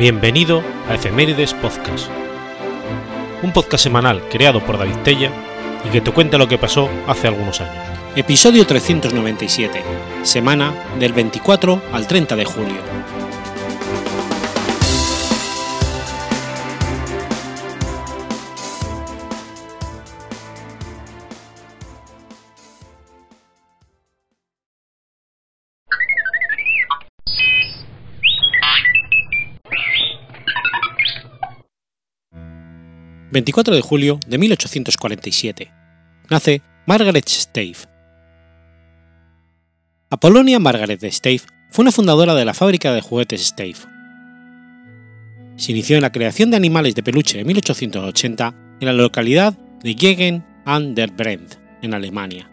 Bienvenido a Efemérides Podcast, un podcast semanal creado por David Tella y que te cuenta lo que pasó hace algunos años. Episodio 397, semana del 24 al 30 de julio. 24 de julio de 1847. Nace Margaret Stave. Apolonia Margaret Stave fue una fundadora de la fábrica de juguetes Stave. Se inició en la creación de animales de peluche en 1880 en la localidad de Gegen an der Brent, en Alemania.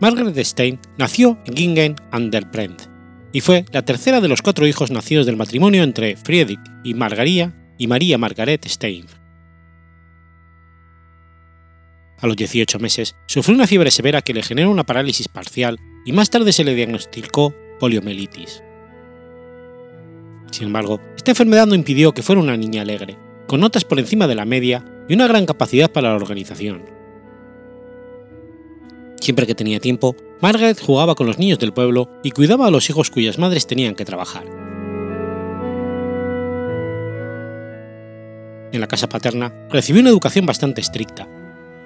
Margaret Stein nació en Gingen an der Brent y fue la tercera de los cuatro hijos nacidos del matrimonio entre Friedrich y Margaría y María Margaret Stein. A los 18 meses sufrió una fiebre severa que le generó una parálisis parcial y más tarde se le diagnosticó poliomielitis. Sin embargo, esta enfermedad no impidió que fuera una niña alegre, con notas por encima de la media y una gran capacidad para la organización. Siempre que tenía tiempo, Margaret jugaba con los niños del pueblo y cuidaba a los hijos cuyas madres tenían que trabajar. En la casa paterna recibió una educación bastante estricta,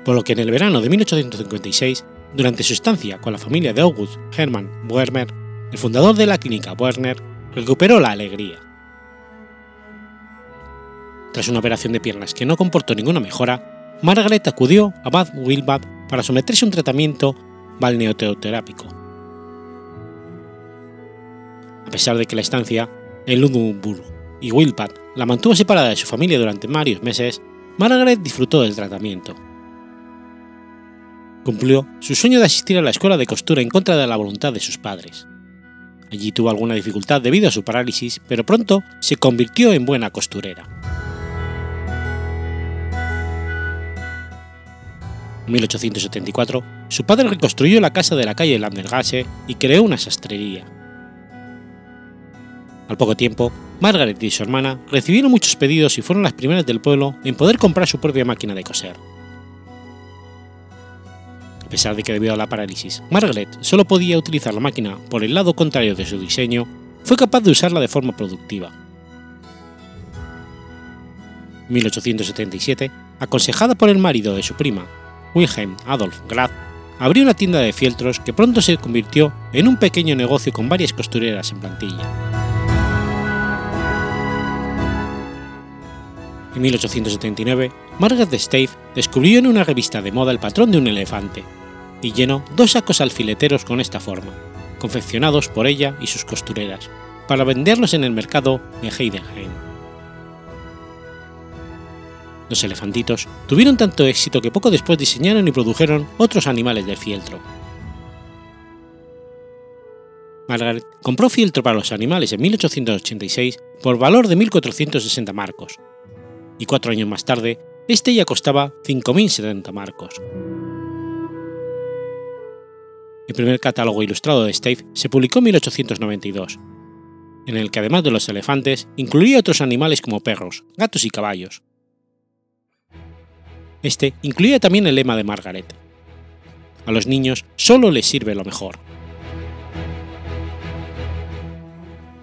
por lo que en el verano de 1856, durante su estancia con la familia de August Hermann Werner, el fundador de la clínica Werner, recuperó la alegría. Tras una operación de piernas que no comportó ninguna mejora, Margaret acudió a Bad Wilbad para someterse a un tratamiento balneoteoterápico. A pesar de que la estancia en Ludwigsburg y Wilbad la mantuvo separada de su familia durante varios meses, Margaret disfrutó del tratamiento. Cumplió su sueño de asistir a la escuela de costura en contra de la voluntad de sus padres. Allí tuvo alguna dificultad debido a su parálisis, pero pronto se convirtió en buena costurera. 1874, su padre reconstruyó la casa de la calle Landergasse y creó una sastrería. Al poco tiempo, Margaret y su hermana recibieron muchos pedidos y fueron las primeras del pueblo en poder comprar su propia máquina de coser. A pesar de que debido a la parálisis, Margaret solo podía utilizar la máquina por el lado contrario de su diseño, fue capaz de usarla de forma productiva. En 1877, aconsejada por el marido de su prima, Wilhelm Adolf Graf, abrió una tienda de fieltros que pronto se convirtió en un pequeño negocio con varias costureras en plantilla. En 1879, Margaret Stave descubrió en una revista de moda el patrón de un elefante y llenó dos sacos alfileteros con esta forma, confeccionados por ella y sus costureras, para venderlos en el mercado de Heidenheim. Los elefantitos tuvieron tanto éxito que poco después diseñaron y produjeron otros animales de fieltro. Margaret compró fieltro para los animales en 1886 por valor de 1.460 marcos, y cuatro años más tarde, este ya costaba 5.070 marcos. El primer catálogo ilustrado de Stave se publicó en 1892, en el que además de los elefantes incluía otros animales como perros, gatos y caballos, este incluía también el lema de Margaret. A los niños solo les sirve lo mejor.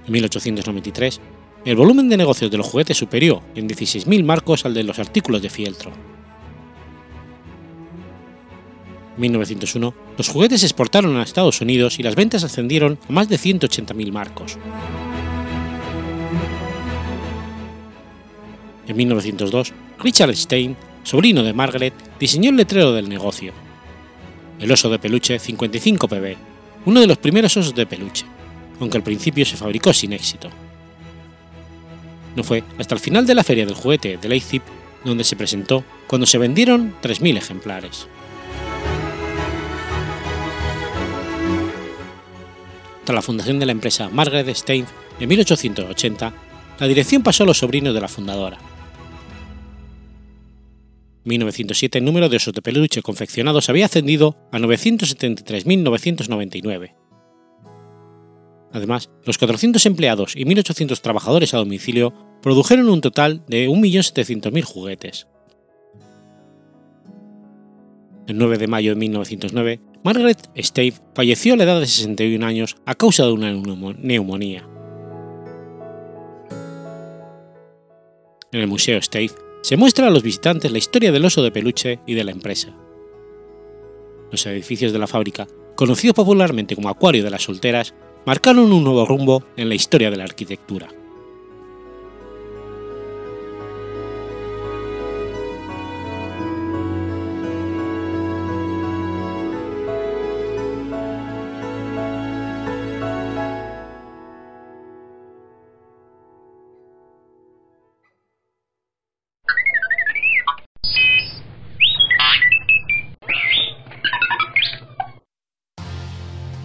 En 1893, el volumen de negocios de los juguetes superió en 16.000 marcos al de los artículos de fieltro. En 1901, los juguetes se exportaron a Estados Unidos y las ventas ascendieron a más de 180.000 marcos. En 1902, Richard Stein sobrino de Margaret, diseñó el letrero del negocio. El oso de peluche 55 PB, uno de los primeros osos de peluche, aunque al principio se fabricó sin éxito. No fue hasta el final de la feria del juguete de Leipzig donde se presentó cuando se vendieron 3.000 ejemplares. Tras la fundación de la empresa Margaret Stein en 1880, la dirección pasó a los sobrinos de la fundadora, 1907 el número de osos de peluche confeccionados había ascendido a 973.999, Además, los 400 empleados y 1.800 trabajadores a domicilio produjeron un total de 1.700.000 juguetes. El 9 de mayo de 1909, Margaret Stave falleció a la edad de 61 años a causa de una neumonía. En el Museo Stave se muestra a los visitantes la historia del oso de peluche y de la empresa. Los edificios de la fábrica, conocidos popularmente como Acuario de las Solteras, marcaron un nuevo rumbo en la historia de la arquitectura.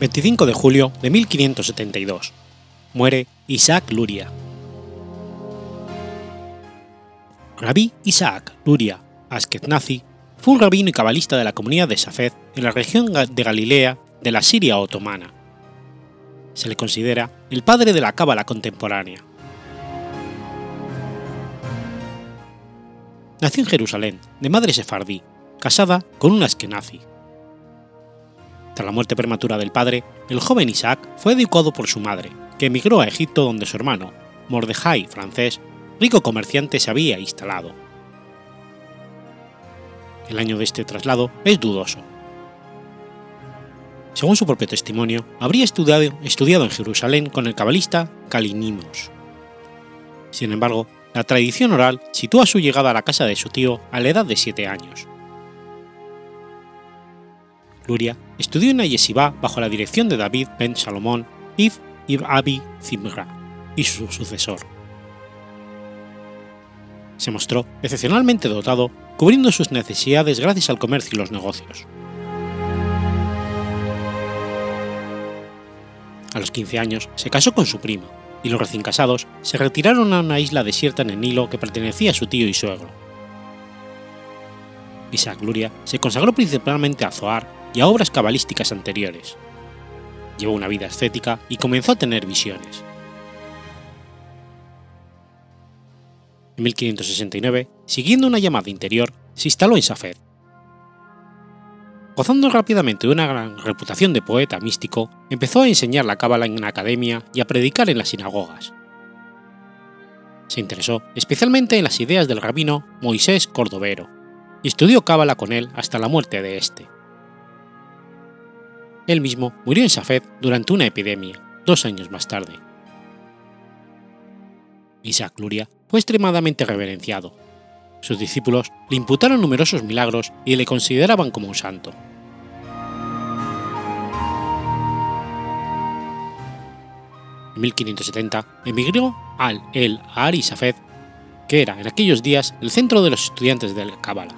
25 de julio de 1572. Muere Isaac Luria. Rabí Isaac Luria Askenazi fue un rabino y cabalista de la comunidad de Safed en la región de Galilea de la Siria otomana. Se le considera el padre de la cábala contemporánea. Nació en Jerusalén, de madre sefardí, casada con un askenazi. Tras la muerte prematura del padre, el joven Isaac fue educado por su madre, que emigró a Egipto donde su hermano, Mordejai francés, rico comerciante, se había instalado. El año de este traslado es dudoso. Según su propio testimonio, habría estudiado, en Jerusalén con el cabalista Calinimos. Sin embargo, la tradición oral sitúa su llegada a la casa de su tío a la edad de siete años. Luria estudió en la yeshiva bajo la dirección de David ben Salomón If Abi Zimra y su sucesor. Se mostró excepcionalmente dotado, cubriendo sus necesidades gracias al comercio y los negocios. A los 15 años se casó con su primo, y los recién casados se retiraron a una isla desierta en el Nilo que pertenecía a su tío y suegro. Isaac Luria se consagró principalmente a Zohar y a obras cabalísticas anteriores. Llevó una vida ascética y comenzó a tener visiones. En 1569, siguiendo una llamada interior, se instaló en Safed. Gozando rápidamente de una gran reputación de poeta místico, empezó a enseñar la cábala en una academia y a predicar en las sinagogas. Se interesó especialmente en las ideas del rabino Moisés Cordovero y estudió cábala con él hasta la muerte de este. Él mismo murió en Safed durante una epidemia, dos años más tarde. Isaac Luria fue extremadamente reverenciado. Sus discípulos le imputaron numerosos milagros y le consideraban como un santo. En 1570 emigró al El Ari Safed, que era en aquellos días el centro de los estudiantes de la Cábala.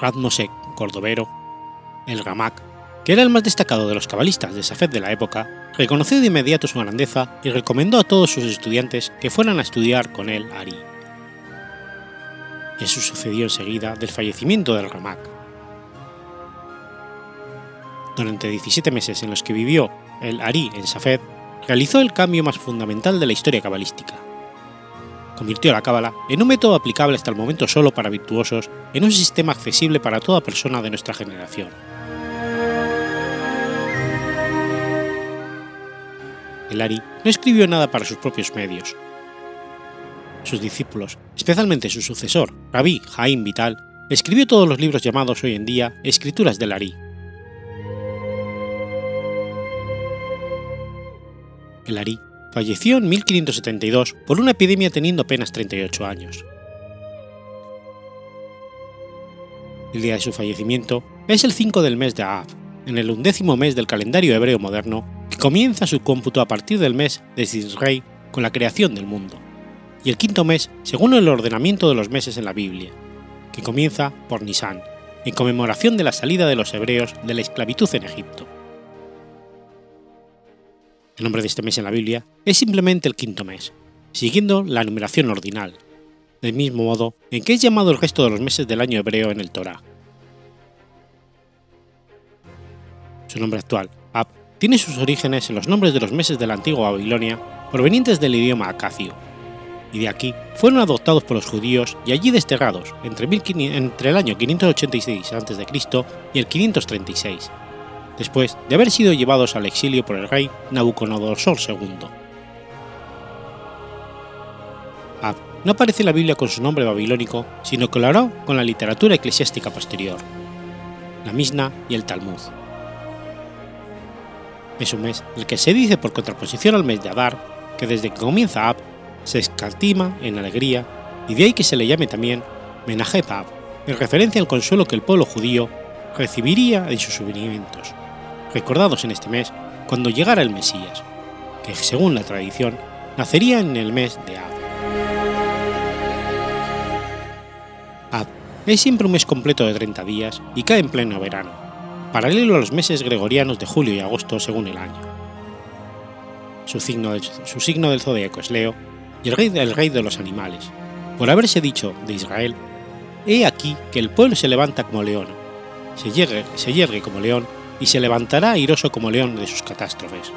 Radmosek Cordovero el Ramak, que era el más destacado de los cabalistas de Safed de la época, reconoció de inmediato su grandeza y recomendó a todos sus estudiantes que fueran a estudiar con él Ari. Eso sucedió enseguida del fallecimiento del Ramak. Durante 17 meses en los que vivió el Ari en Safed, realizó el cambio más fundamental de la historia cabalística. Convirtió la cábala en un método aplicable hasta el momento solo para virtuosos en un sistema accesible para toda persona de nuestra generación. El Ari no escribió nada para sus propios medios. Sus discípulos, especialmente su sucesor, Rabí Jaim Vital, escribió todos los libros llamados hoy en día Escrituras del Ari. El Ari falleció en 1572 por una epidemia teniendo apenas 38 años. El día de su fallecimiento es el 5 del mes de Av, en el undécimo mes del calendario hebreo moderno comienza su cómputo a partir del mes de Sisrei con la creación del mundo, y el quinto mes según el ordenamiento de los meses en la Biblia, que comienza por Nisan, en conmemoración de la salida de los hebreos de la esclavitud en Egipto. El nombre de este mes en la Biblia es simplemente el quinto mes, siguiendo la numeración ordinal, del mismo modo en que es llamado el resto de los meses del año hebreo en el Torá. Su nombre actual, Ab, tiene sus orígenes en los nombres de los meses de la antigua Babilonia provenientes del idioma acacio, y de aquí fueron adoptados por los judíos y allí desterrados entre, el año 586 a.C. y el 536, después de haber sido llevados al exilio por el rey Nabucodonosor II. Ab no aparece en la Biblia con su nombre babilónico, sino que con la literatura eclesiástica posterior, la Misna y el Talmud. Es un mes el que se dice por contraposición al mes de Adar que desde que comienza Ab se escatima en alegría y de ahí que se le llame también Menajep Ab, en referencia al consuelo que el pueblo judío recibiría en sus sufrimientos, recordados en este mes cuando llegara el Mesías, que según la tradición nacería en el mes de Ab. Ab es siempre un mes completo de 30 días y cae en pleno verano, paralelo a los meses gregorianos de julio y agosto según el año. Su signo, su signo del zodíaco es Leo y el rey, del rey de los animales, por haberse dicho de Israel, he aquí que el pueblo se levanta como león, se yergue, se yergue como león y se levantará airoso como león de sus catástrofes.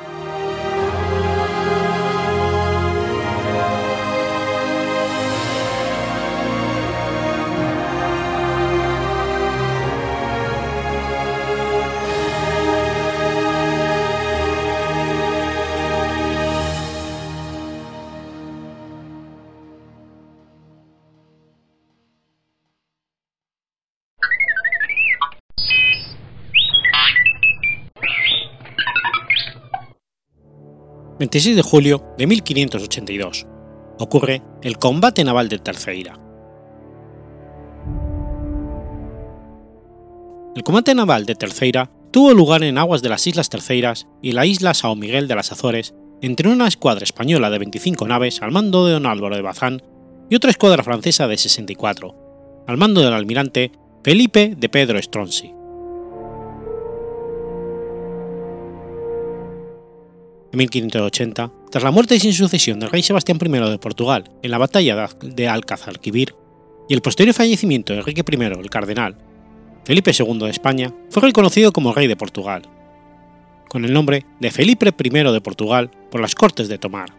26 de julio de 1582. Ocurre el combate naval de Terceira. El combate naval de Terceira tuvo lugar en aguas de las Islas Terceiras y la isla Sao Miguel de las Azores entre una escuadra española de 25 naves al mando de don Álvaro de Bazán y otra escuadra francesa de 64, al mando del almirante Felipe de Pedro Stronzi. En 1580, tras la muerte sin sucesión del rey Sebastián I de Portugal en la batalla de Alcázar-Quibir y el posterior fallecimiento de Enrique I el Cardenal, Felipe II de España fue reconocido como rey de Portugal, con el nombre de Felipe I de Portugal por las Cortes de Tomar.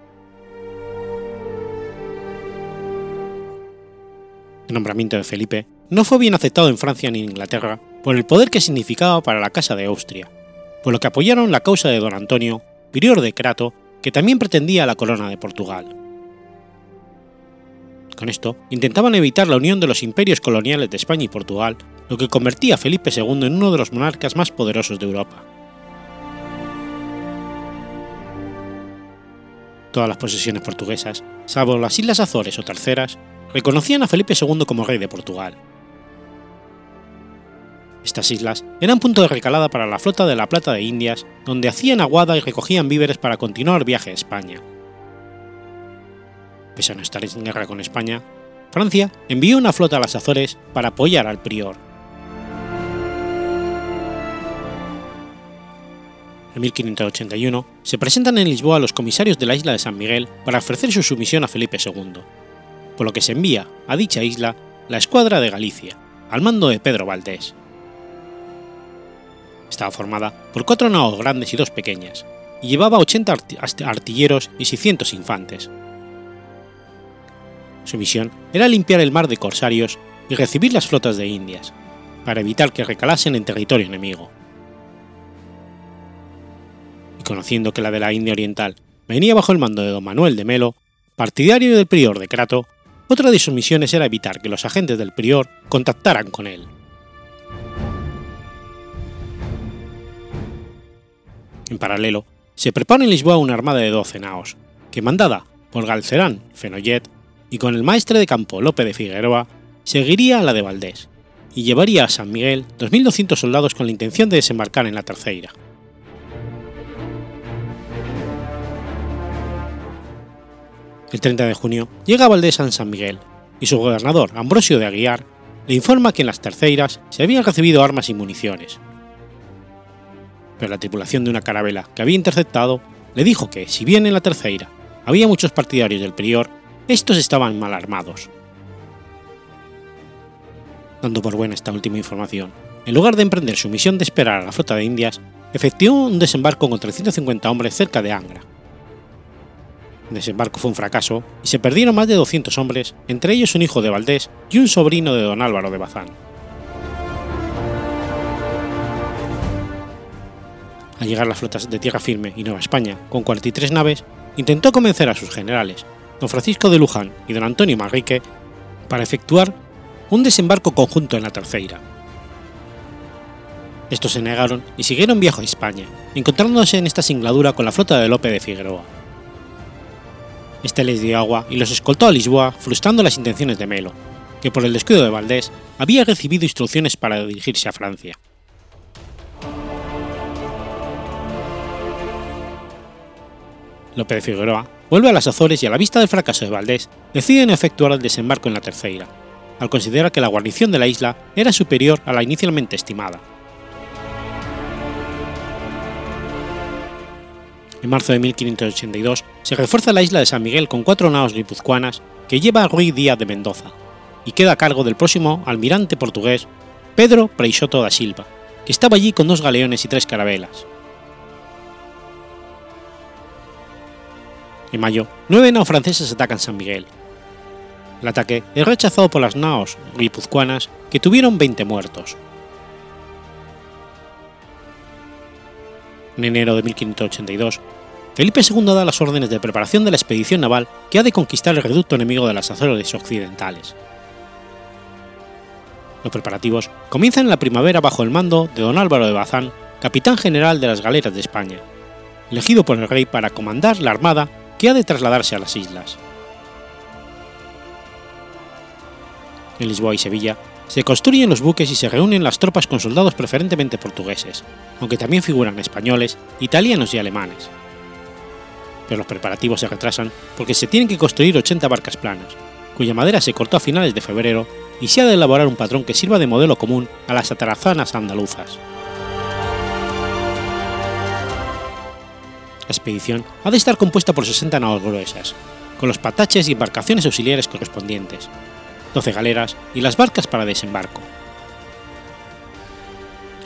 El nombramiento de Felipe no fue bien aceptado en Francia ni en Inglaterra por el poder que significaba para la Casa de Austria, por lo que apoyaron la causa de don Antonio de Crato, que también pretendía la corona de Portugal. Con esto intentaban evitar la unión de los imperios coloniales de España y Portugal, lo que convertía a Felipe II en uno de los monarcas más poderosos de Europa. Todas las posesiones portuguesas, salvo las Islas Azores o Terceras, reconocían a Felipe II como rey de Portugal, estas islas eran punto de recalada para la flota de la Plata de Indias, donde hacían aguada y recogían víveres para continuar viaje a España. Pese a no estar en guerra con España, Francia envió una flota a las Azores para apoyar al prior. En 1581 se presentan en Lisboa los comisarios de la isla de San Miguel para ofrecer su sumisión a Felipe II, por lo que se envía a dicha isla la escuadra de Galicia, al mando de Pedro Valdés. Estaba formada por cuatro naos grandes y dos pequeñas, y llevaba 80 artilleros y 600 infantes. Su misión era limpiar el mar de corsarios y recibir las flotas de Indias, para evitar que recalasen en territorio enemigo. Y conociendo que la de la India Oriental venía bajo el mando de don Manuel de Melo, partidario del prior de Crato, otra de sus misiones era evitar que los agentes del prior contactaran con él. En paralelo, se prepara en Lisboa una armada de 12 naos, que mandada por Galcerán Fenollet y con el maestre de campo Lope de Figueroa, seguiría a la de Valdés y llevaría a San Miguel 2.200 soldados con la intención de desembarcar en la Terceira. El 30 de junio llega Valdés a San Miguel y su gobernador, Ambrosio de Aguiar, le informa que en las terceiras se habían recibido armas y municiones, la tripulación de una carabela que había interceptado le dijo que, si bien en la tercera había muchos partidarios del prior, estos estaban mal armados. Dando por buena esta última información, en lugar de emprender su misión de esperar a la flota de Indias, efectuó un desembarco con 350 hombres cerca de Angra. El desembarco fue un fracaso y se perdieron más de 200 hombres, entre ellos un hijo de Valdés y un sobrino de don Álvaro de Bazán. Al llegar las flotas de tierra firme y Nueva España con 43 naves, intentó convencer a sus generales, don Francisco de Luján y don Antonio Manrique, para efectuar un desembarco conjunto en la Terceira. Estos se negaron y siguieron viaje a España, encontrándose en esta singladura con la flota de Lope de Figueroa. Este les dio agua y los escoltó a Lisboa, frustrando las intenciones de Melo, que por el descuido de Valdés había recibido instrucciones para dirigirse a Francia. Lope de Figueroa vuelve a las Azores y a la vista del fracaso de Valdés deciden efectuar el desembarco en la Terceira, al considerar que la guarnición de la isla era superior a la inicialmente estimada. En marzo de 1582 se refuerza la isla de San Miguel con cuatro naos guipuzcoanas que lleva a Ruiz Díaz de Mendoza y queda a cargo del próximo almirante portugués Pedro Preixoto da Silva, que estaba allí con dos galeones y tres carabelas. En mayo, nueve naos francesas atacan San Miguel. El ataque es rechazado por las naos guipuzcoanas, que tuvieron 20 muertos. En enero de 1582, Felipe II da las órdenes de preparación de la expedición naval que ha de conquistar el reducto enemigo de las Azores occidentales. Los preparativos comienzan en la primavera bajo el mando de don Álvaro de Bazán, capitán general de las galeras de España, elegido por el rey para comandar la armada ha de trasladarse a las islas. En Lisboa y Sevilla se construyen los buques y se reúnen las tropas con soldados preferentemente portugueses, aunque también figuran españoles, italianos y alemanes. Pero los preparativos se retrasan porque se tienen que construir 80 barcas planas, cuya madera se cortó a finales de febrero y se ha de elaborar un patrón que sirva de modelo común a las atarazanas andaluzas. La expedición ha de estar compuesta por 60 naos gruesas, con los pataches y embarcaciones auxiliares correspondientes, 12 galeras y las barcas para desembarco.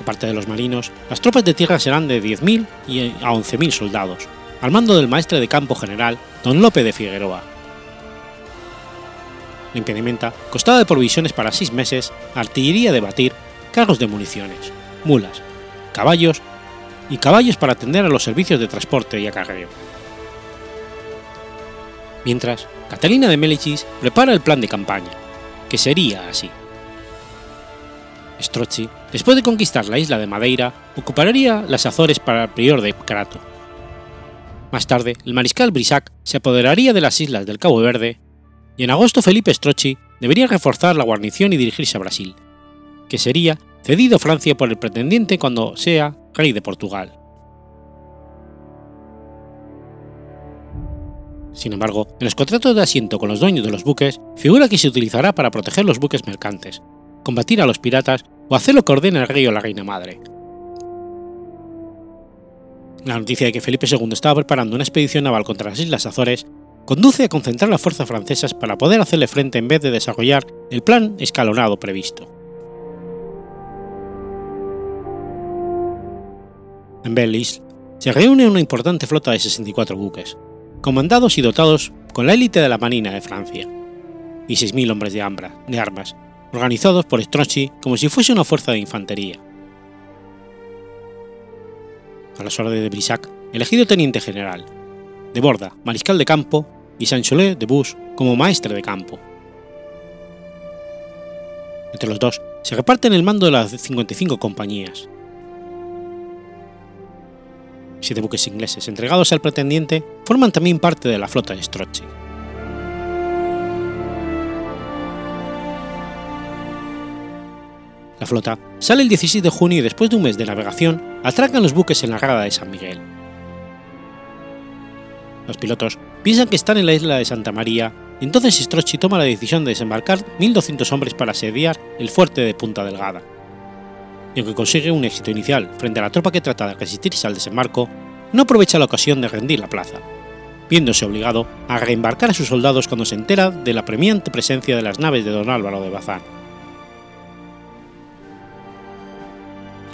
Aparte de los marinos, las tropas de tierra serán de 10.000 y a 11.000 soldados, al mando del maestre de campo general don Lope de Figueroa. La impedimenta costaba de provisiones para seis meses, artillería de batir, carros de municiones, mulas, caballos y caballos para atender a los servicios de transporte y acarreo. Mientras, Catalina de Mélicis prepara el plan de campaña, que sería así. Strozzi, después de conquistar la isla de Madeira, ocuparía las Azores para el prior de Crato. Más tarde, el mariscal Brissac se apoderaría de las islas del Cabo Verde, y en agosto Felipe Strozzi debería reforzar la guarnición y dirigirse a Brasil, que sería cedido a Francia por el pretendiente cuando sea rey de Portugal. Sin embargo, en los contratos de asiento con los dueños de los buques figura que se utilizará para proteger los buques mercantes, combatir a los piratas o hacer lo que ordene el rey o la reina madre. La noticia de que Felipe II estaba preparando una expedición naval contra las Islas Azores conduce a concentrar las fuerzas francesas para poder hacerle frente en vez de desarrollar el plan escalonado previsto. En Belle-Île se reúne una importante flota de 64 buques, comandados y dotados con la élite de la Marina de Francia, y 6.000 hombres de, de armas, organizados por Strozzi como si fuese una fuerza de infantería. A las órdenes de Brissac, elegido teniente general, de Borda, mariscal de campo, y Saint-Cholet de Bus como maestre de campo. Entre los dos se reparten el mando de las 55 compañías, siete buques ingleses entregados al pretendiente forman también parte de la flota de Strozzi. La flota sale el 16 de junio y después de un mes de navegación atracan los buques en la rada de San Miguel. Los pilotos piensan que están en la isla de Santa María y entonces Strozzi toma la decisión de desembarcar 1.200 hombres para asediar el fuerte de Punta Delgada y aunque consigue un éxito inicial frente a la tropa que trata de resistirse al desembarco, no aprovecha la ocasión de rendir la plaza, viéndose obligado a reembarcar a sus soldados cuando se entera de la premiante presencia de las naves de don Álvaro de Bazán.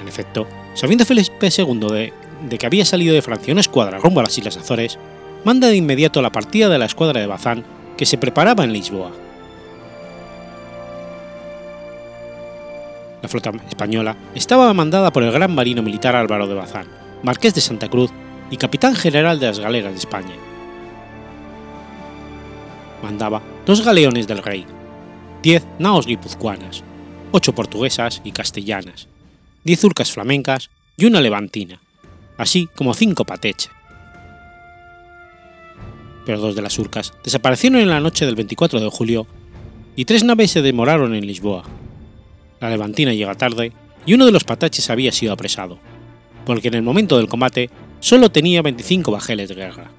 En efecto, sabiendo Felipe II de, de que había salido de Francia una escuadra rumbo a las Islas Azores, manda de inmediato la partida de la escuadra de Bazán que se preparaba en Lisboa. La flota española estaba mandada por el gran marino militar Álvaro de Bazán, marqués de Santa Cruz y capitán general de las galeras de España. Mandaba dos galeones del rey, diez naos guipuzcoanas, ocho portuguesas y castellanas, diez urcas flamencas y una levantina, así como cinco pateche. Pero dos de las urcas desaparecieron en la noche del 24 de julio y tres naves se demoraron en Lisboa. La levantina llega tarde y uno de los pataches había sido apresado, porque en el momento del combate solo tenía 25 bajeles de guerra.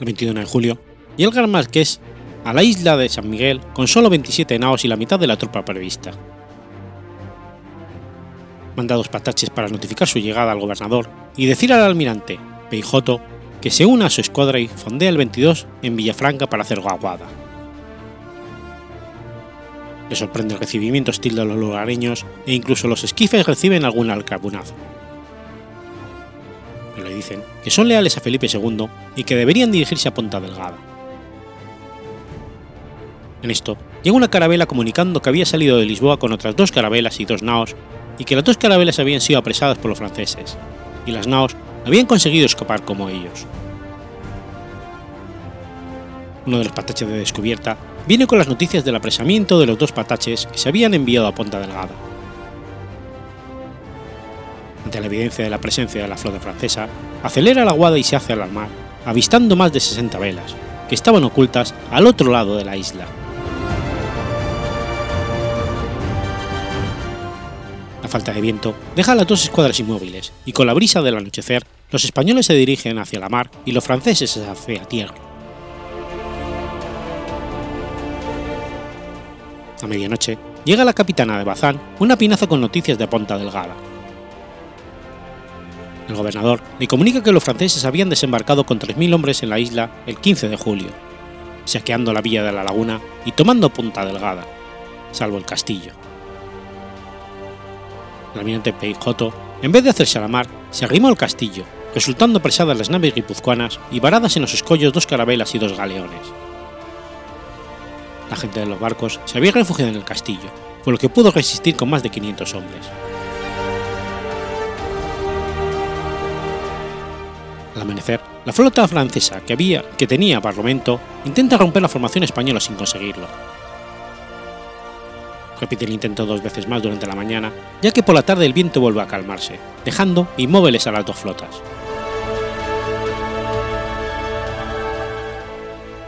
El 21 de julio, y el marqués a la isla de San Miguel con solo 27 naos y la mitad de la tropa prevista. Manda dos pataches para notificar su llegada al gobernador y decir al almirante Peijoto que se una a su escuadra y fondea el 22 en Villafranca para hacer guaguada. Le sorprende el recibimiento hostil de los lugareños e incluso los esquifes reciben algún alcabunazo. Pero le dicen que son leales a Felipe II y que deberían dirigirse a Ponta Delgada. En esto, llega una carabela comunicando que había salido de Lisboa con otras dos carabelas y dos naos y que las dos carabelas habían sido apresadas por los franceses, y las naos habían conseguido escapar como ellos. Uno de los pataches de descubierta viene con las noticias del apresamiento de los dos pataches que se habían enviado a Ponta Delgada. Ante la evidencia de la presencia de la flota francesa, acelera la guada y se hace al mar, avistando más de 60 velas, que estaban ocultas al otro lado de la isla. Falta de viento deja a las dos escuadras inmóviles y con la brisa del anochecer los españoles se dirigen hacia la mar y los franceses hacia tierra. A medianoche llega la capitana de Bazán una pinaza con noticias de Ponta Delgada. El gobernador le comunica que los franceses habían desembarcado con 3.000 hombres en la isla el 15 de julio, saqueando la villa de la laguna y tomando Punta Delgada, salvo el castillo. El almirante Peijoto, en vez de hacerse a la mar, se arrimó al castillo, resultando apresadas las naves guipuzcoanas y varadas en los escollos dos carabelas y dos galeones. La gente de los barcos se había refugiado en el castillo, por lo que pudo resistir con más de 500 hombres. Al amanecer, la flota francesa que, había, que tenía Barlovento intenta romper la formación española sin conseguirlo. Repite el intento dos veces más durante la mañana, ya que por la tarde el viento vuelve a calmarse, dejando inmóviles a las dos flotas.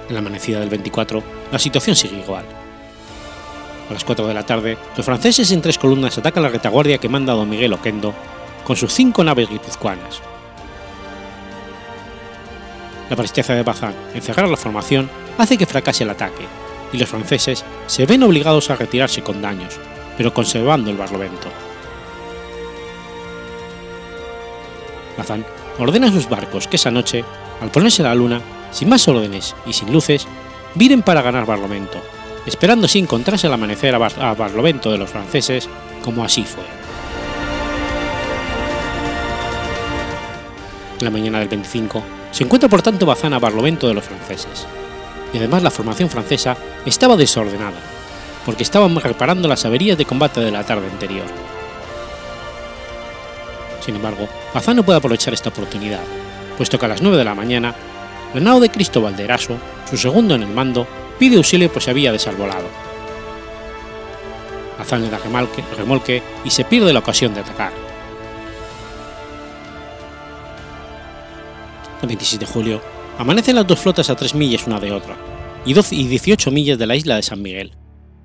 En la amanecida del 24, la situación sigue igual. A las 4 de la tarde, los franceses en tres columnas atacan la retaguardia que manda don Miguel Oquendo con sus cinco naves guipuzcoanas. La presteza de Bazán en cerrar la formación hace que fracase el ataque, y los franceses se ven obligados a retirarse con daños, pero conservando el barlovento. Bazán ordena a sus barcos que esa noche, al ponerse la luna, sin más órdenes y sin luces, viren para ganar Barlovento, esperando si encontrarse al amanecer a, a Barlovento de los franceses, como así fue. En la mañana del 25 se encuentra por tanto Bazán a Barlovento de los franceses, y además la formación francesa estaba desordenada, porque estaban reparando las averías de combate de la tarde anterior. Sin embargo, Bazán no puede aprovechar esta oportunidad, puesto que a las 9 de la mañana la nao de Cristóbal de Eraso, su segundo en el mando, pide auxilio pues se había desarbolado. Bazán le da remolque, remolque y se pierde la ocasión de atacar. El 26 de julio, amanecen las dos flotas a 3 millas una de otra, y 12 y 18 millas de la isla de San Miguel,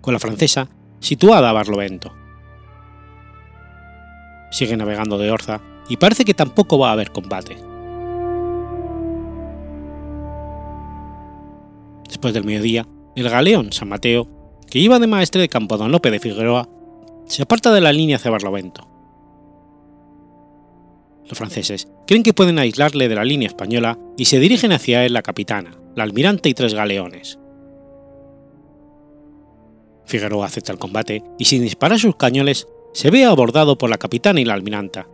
con la francesa situada a Barlovento. Sigue navegando de Orza y parece que tampoco va a haber combate. Después del mediodía, el galeón San Mateo, que iba de maestre de campo Don Lope de Figueroa, se aparta de la línea hacia Barlovento. Los franceses creen que pueden aislarle de la línea española y se dirigen hacia él la capitana, la almirante y tres galeones. Figueroa acepta el combate y sin disparar sus cañones se ve abordado por la capitana y la almiranta,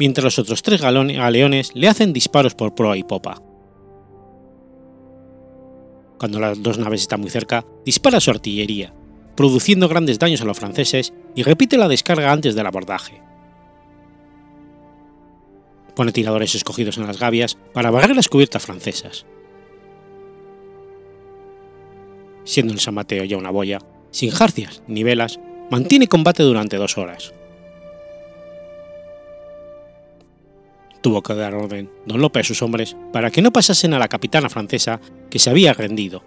mientras los otros tres galeones le hacen disparos por proa y popa. Cuando las dos naves están muy cerca, dispara su artillería, produciendo grandes daños a los franceses y repite la descarga antes del abordaje. Pone tiradores escogidos en las gavias para barrer las cubiertas francesas. Siendo el San Mateo ya una boya, sin jarcias ni velas, mantiene combate durante dos horas. Tuvo que dar orden don Lope a sus hombres para que no pasasen a la capitana francesa que se había rendido,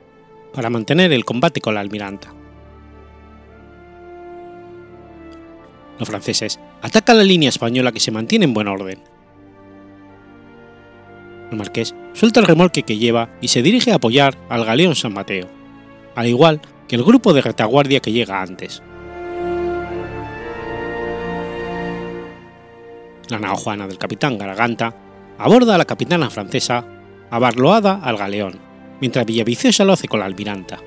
para mantener el combate con la almiranta. Los franceses atacan la línea española que se mantiene en buen orden. El marqués suelta el remolque que lleva y se dirige a apoyar al galeón San Mateo, al igual que el grupo de retaguardia que llega antes. La nao Juana del capitán Garganta aborda a la capitana francesa abarloada al galeón, mientras Villaviciosa lo hace con la almiranta.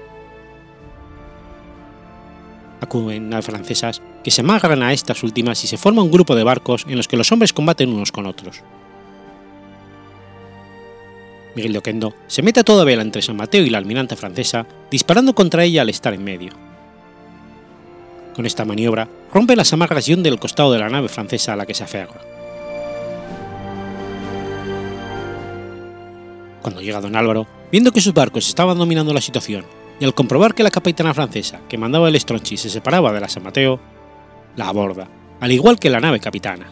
Acuden las francesas que se amarran a estas últimas y se forma un grupo de barcos en los que los hombres combaten unos con otros. Miguel de Oquendo se mete a toda vela entre San Mateo y la almiranta francesa, disparando contra ella al estar en medio. Con esta maniobra rompe las amarras y hunde el costado de la nave francesa a la que se aferra. Cuando llega don Álvaro, viendo que sus barcos estaban dominando la situación y al comprobar que la capitana francesa que mandaba el Stronchi se separaba de la San Mateo, la aborda, al igual que la nave capitana.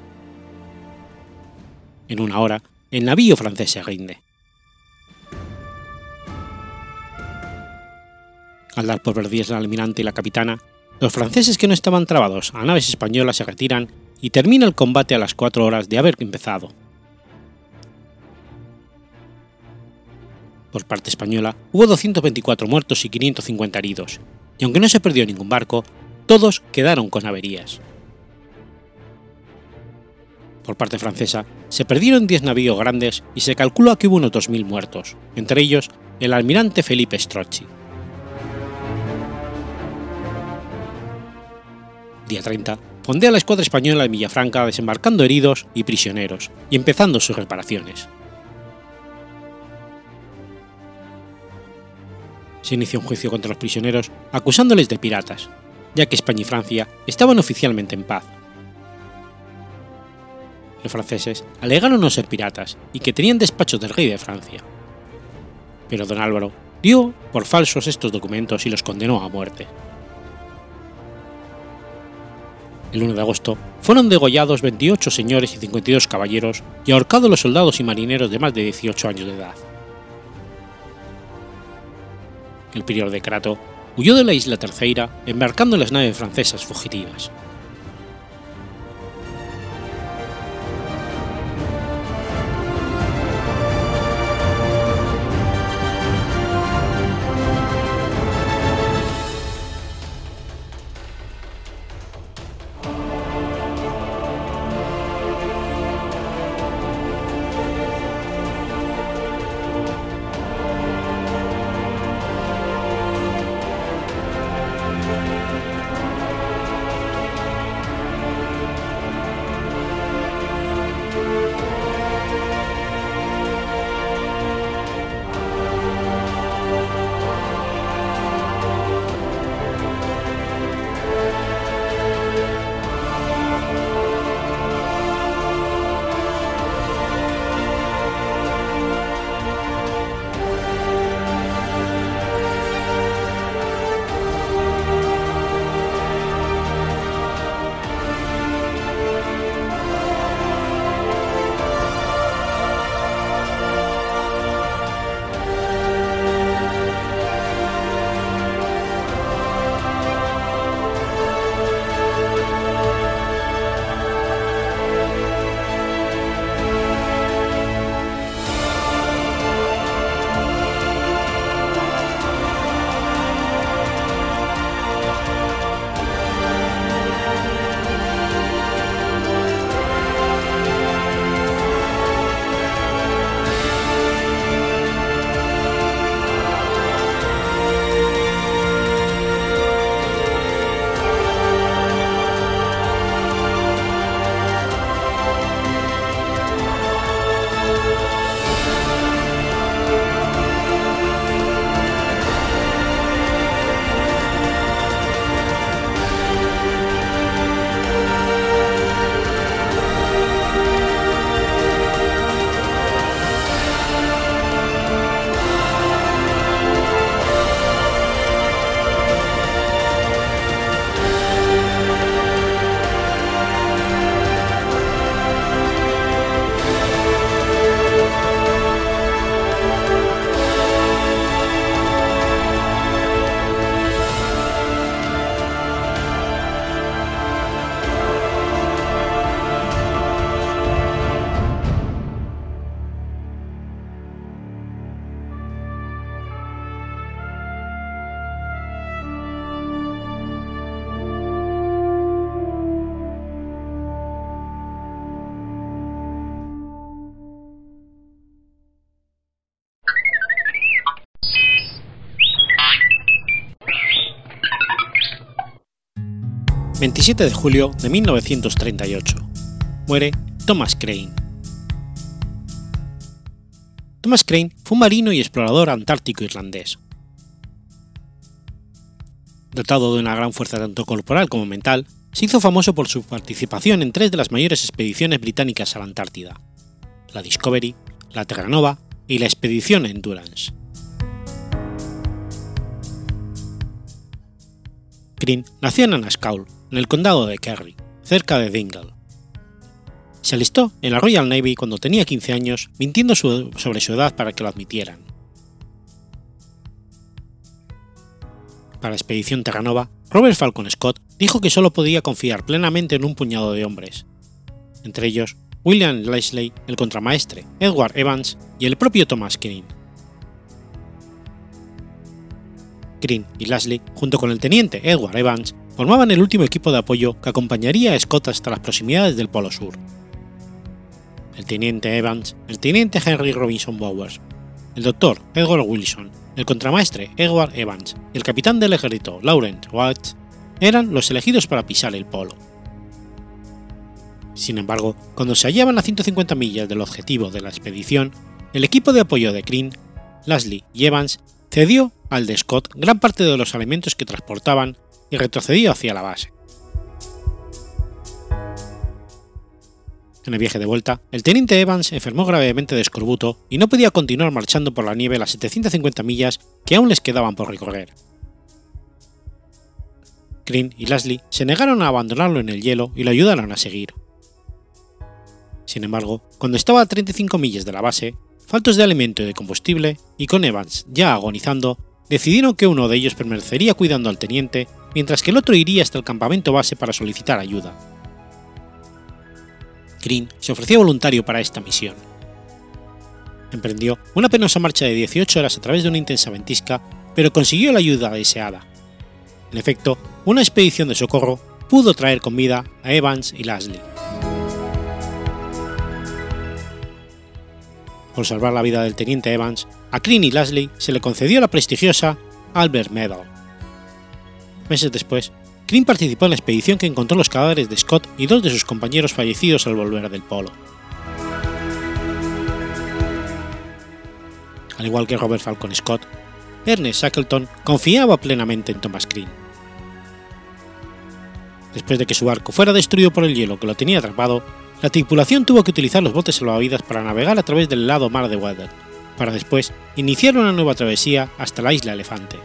En una hora, el navío francés se rinde. Al dar por perdidas la almirante y la capitana, los franceses que no estaban trabados a naves españolas se retiran y termina el combate a las cuatro horas de haber empezado. Por parte española hubo 224 muertos y 550 heridos, y aunque no se perdió ningún barco, todos quedaron con averías. Por parte francesa, se perdieron 10 navíos grandes y se calcula que hubo unos 2.000 muertos, entre ellos el almirante Felipe Strozzi. Día 30, fondea la escuadra española en Villafranca desembarcando heridos y prisioneros y empezando sus reparaciones. Se inició un juicio contra los prisioneros acusándoles de piratas, ya que España y Francia estaban oficialmente en paz. Los franceses alegaron no ser piratas y que tenían despachos del rey de Francia. Pero don Álvaro dio por falsos estos documentos y los condenó a muerte. El 1 de agosto fueron degollados 28 señores y 52 caballeros y ahorcados los soldados y marineros de más de 18 años de edad. El prior de Crato huyó de la isla Terceira embarcando en las naves francesas fugitivas. 27 de julio de 1938. Muere Thomas Crane. Thomas Crane fue un marino y explorador antártico irlandés. Dotado de una gran fuerza tanto corporal como mental, se hizo famoso por su participación en tres de las mayores expediciones británicas a la Antártida, la Discovery, la Terranova y la expedición Endurance. Green nació en Anascaul, en el condado de Kerry, cerca de Dingle. Se alistó en la Royal Navy cuando tenía 15 años, mintiendo sobre su edad para que lo admitieran. Para la expedición Terranova, Robert Falcon Scott dijo que solo podía confiar plenamente en un puñado de hombres, entre ellos William Leslie, el contramaestre, Edward Evans y el propio Thomas Green. Green y Leslie, junto con el teniente Edward Evans, formaban el último equipo de apoyo que acompañaría a Scott hasta las proximidades del Polo Sur. El teniente Evans, el teniente Henry Robinson Bowers, el doctor Edward Wilson, el contramaestre Edward Evans y el capitán del ejército Laurent Watts eran los elegidos para pisar el polo. Sin embargo, cuando se hallaban a 150 millas del objetivo de la expedición, el equipo de apoyo de Green, Leslie y Evans cedió al de Scott gran parte de los alimentos que transportaban y retrocedió hacia la base. En el viaje de vuelta, el teniente Evans enfermó gravemente de escorbuto y no podía continuar marchando por la nieve las 750 millas que aún les quedaban por recorrer. Green y Leslie se negaron a abandonarlo en el hielo y lo ayudaron a seguir. Sin embargo, cuando estaba a 35 millas de la base, faltos de alimento y de combustible, y con Evans ya agonizando, decidieron que uno de ellos permanecería cuidando al teniente, mientras que el otro iría hasta el campamento base para solicitar ayuda. Green se ofreció voluntario para esta misión. Emprendió una penosa marcha de 18 horas a través de una intensa ventisca, pero consiguió la ayuda deseada. En efecto, una expedición de socorro pudo traer con vida a Evans y Leslie. Por salvar la vida del teniente Evans, a Green y Leslie se le concedió la prestigiosa Albert Medal. Meses después, Green participó en la expedición que encontró los cadáveres de Scott y dos de sus compañeros fallecidos al volver del polo. Al igual que Robert Falcon Scott, Ernest Shackleton confiaba plenamente en Thomas Green. Después de que su barco fuera destruido por el hielo que lo tenía atrapado, la tripulación tuvo que utilizar los botes salvavidas para navegar a través del helado mar de Weather, para después iniciar una nueva travesía hasta la isla Elefante.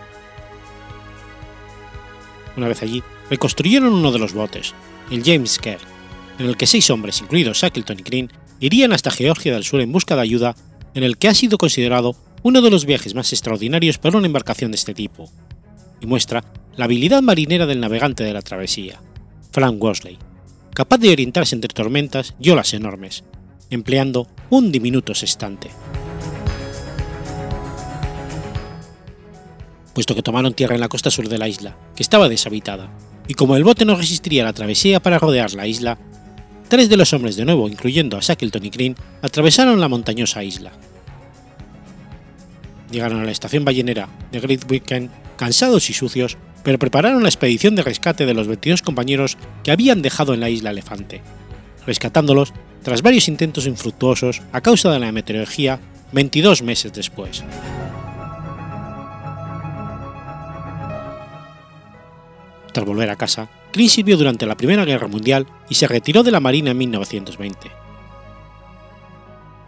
Una vez allí, reconstruyeron uno de los botes, el James Kerr, en el que seis hombres, incluidos Shackleton y Green, irían hasta Georgia del Sur en busca de ayuda, en el que ha sido considerado uno de los viajes más extraordinarios para una embarcación de este tipo, y muestra la habilidad marinera del navegante de la travesía, Frank Worsley, capaz de orientarse entre tormentas y olas enormes, empleando un diminuto sextante. Puesto que tomaron tierra en la costa sur de la isla, que estaba deshabitada, y como el bote no resistiría la travesía para rodear la isla, tres de los hombres de nuevo, incluyendo a Shackleton y Green, atravesaron la montañosa isla. Llegaron a la estación ballenera de Great Weekend cansados y sucios, pero prepararon la expedición de rescate de los 22 compañeros que habían dejado en la isla Elefante, rescatándolos tras varios intentos infructuosos a causa de la meteorología 22 meses después. Volver a casa, Green sirvió durante la Primera Guerra Mundial y se retiró de la Marina en 1920.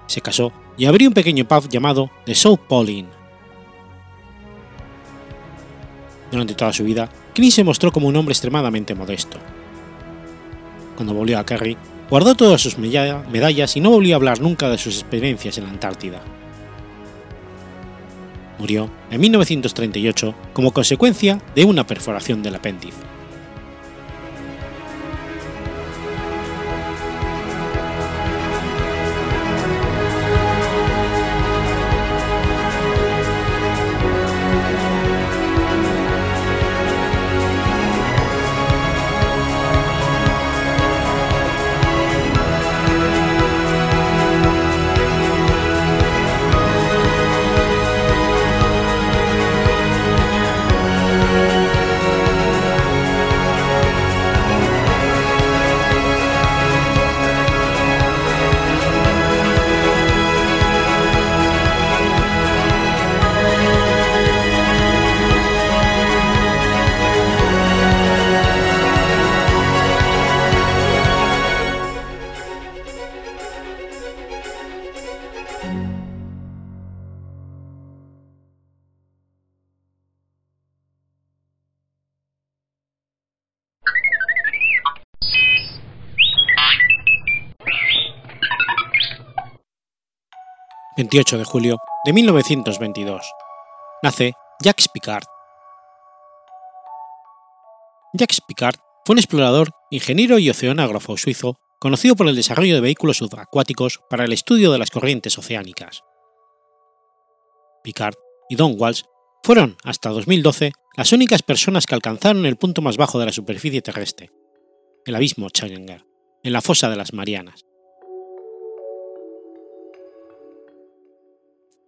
Se casó y abrió un pequeño pub llamado The South Inn. Durante toda su vida, Green se mostró como un hombre extremadamente modesto. Cuando volvió a Kerry, guardó todas sus medallas y no volvió a hablar nunca de sus experiencias en la Antártida. Murió en 1938 como consecuencia de una perforación del apéndice. 28 de julio de 1922. Nace Jacques Picard. Jacques Picard fue un explorador, ingeniero y oceanógrafo suizo conocido por el desarrollo de vehículos subacuáticos para el estudio de las corrientes oceánicas. Picard y Don Walsh fueron, hasta 2012, las únicas personas que alcanzaron el punto más bajo de la superficie terrestre, el abismo Challenger, en la fosa de las Marianas.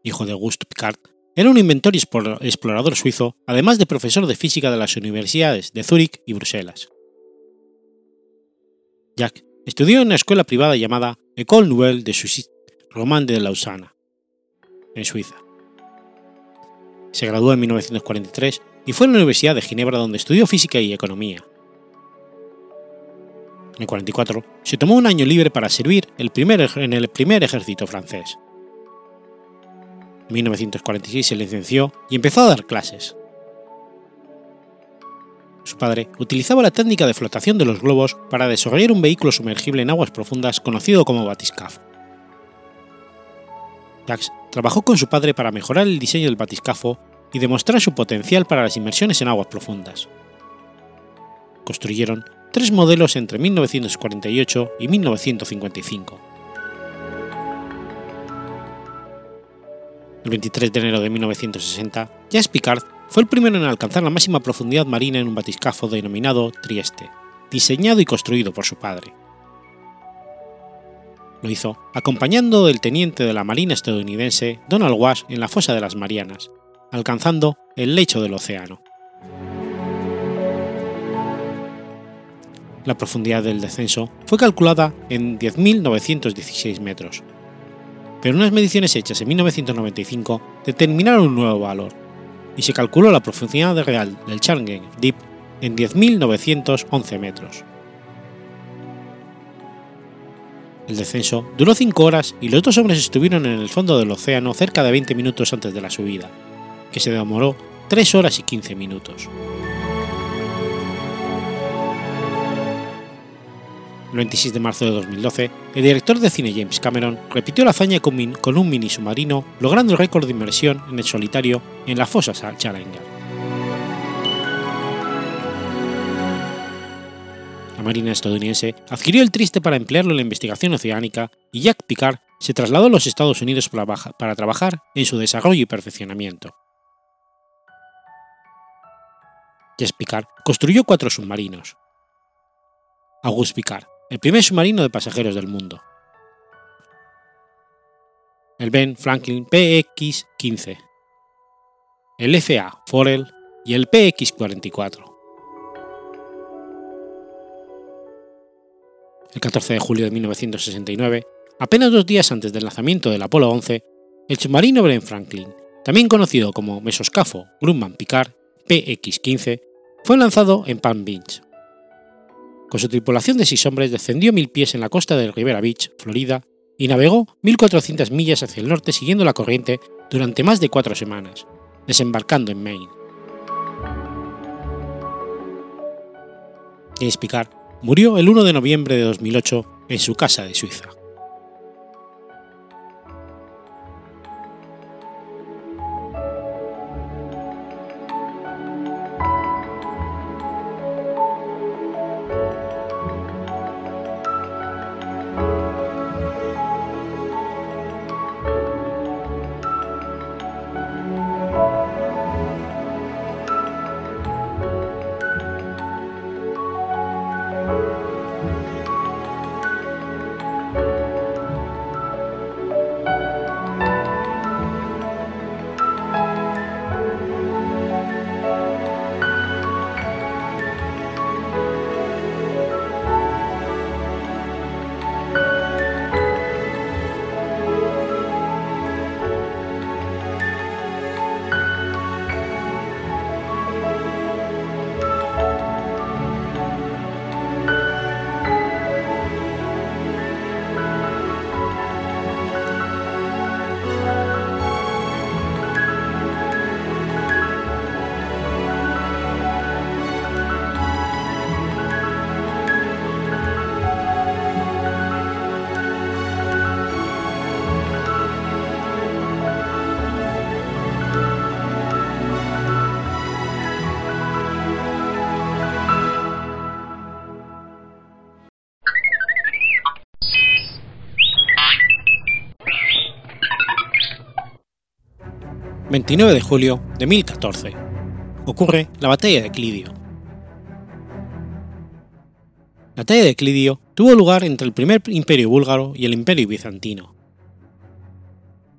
Hijo de Auguste Picard, era un inventor y explorador suizo, además de profesor de física de las universidades de Zúrich y Bruselas. Jacques estudió en una escuela privada llamada École Nouvelle de Suisse Romane de Lausana, en Suiza. Se graduó en 1943 y fue a la Universidad de Ginebra donde estudió física y economía. En el 44 se tomó un año libre para servir en el primer ejército francés. En 1946 se licenció y empezó a dar clases. Su padre utilizaba la técnica de flotación de los globos para desarrollar un vehículo sumergible en aguas profundas conocido como batiscafo. Jacques trabajó con su padre para mejorar el diseño del batiscafo y demostrar su potencial para las inmersiones en aguas profundas. Construyeron tres modelos entre 1948 y 1955. El 23 de enero de 1960, Jacques Picard fue el primero en alcanzar la máxima profundidad marina en un batiscafo denominado Trieste, diseñado y construido por su padre. Lo hizo acompañando del teniente de la Marina estadounidense Donald Wash en la fosa de las Marianas, alcanzando el lecho del océano. La profundidad del descenso fue calculada en 10.916 metros, pero unas mediciones hechas en 1995 determinaron un nuevo valor, y se calculó la profundidad real del Challenger Deep en 10.911 metros. El descenso duró 5 horas y los dos hombres estuvieron en el fondo del océano cerca de 20 minutos antes de la subida, que se demoró 3 horas y 15 minutos. El 26 de marzo de 2012, el director de cine James Cameron repitió la hazaña con, un mini submarino, logrando el récord de inmersión en el solitario en la fosa Challenger. La Marina estadounidense adquirió el triste para emplearlo en la investigación oceánica y Jack Picard se trasladó a los Estados Unidos para trabajar en su desarrollo y perfeccionamiento. Jack Picard construyó cuatro submarinos. Auguste Picard, el primer submarino de pasajeros del mundo. El Ben Franklin PX-15, el FA Forel y el PX-44. El 14 de julio de 1969, apenas dos días antes del lanzamiento del Apolo 11, el submarino Ben Franklin, también conocido como mesoscafo Grumman Picard PX-15, fue lanzado en Palm Beach, con su tripulación de seis hombres descendió mil pies en la costa de Rivera Beach, Florida, y navegó 1.400 millas hacia el norte siguiendo la corriente durante más de cuatro semanas, desembarcando en Maine. James Picard murió el 1 de noviembre de 2008 en su casa de Suiza. 29 de julio de 1014. Ocurre la batalla de Clidio. La batalla de Clidio tuvo lugar entre el primer imperio búlgaro y el imperio bizantino.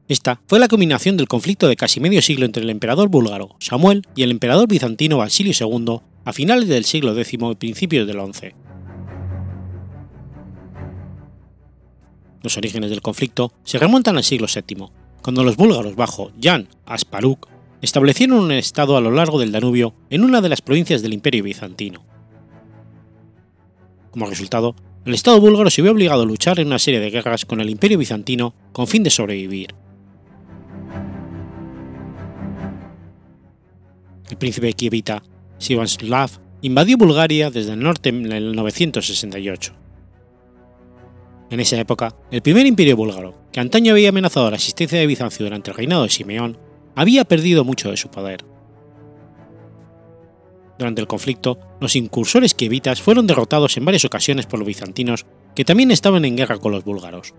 Esta fue la combinación del conflicto de casi medio siglo entre el emperador búlgaro Samuel y el emperador bizantino Basilio II a finales del siglo X y principios del XI. Los orígenes del conflicto se remontan al siglo VII, cuando los búlgaros bajo Jan Asparuk establecieron un estado a lo largo del Danubio en una de las provincias del Imperio bizantino. Como resultado, el Estado búlgaro se vio obligado a luchar en una serie de guerras con el Imperio bizantino con fin de sobrevivir. El príncipe kievita Sivanslav invadió Bulgaria desde el norte en el 968. En esa época, el primer imperio búlgaro, que antaño había amenazado la existencia de Bizancio durante el reinado de Simeón, había perdido mucho de su poder. Durante el conflicto, los incursores kievitas fueron derrotados en varias ocasiones por los bizantinos, que también estaban en guerra con los búlgaros.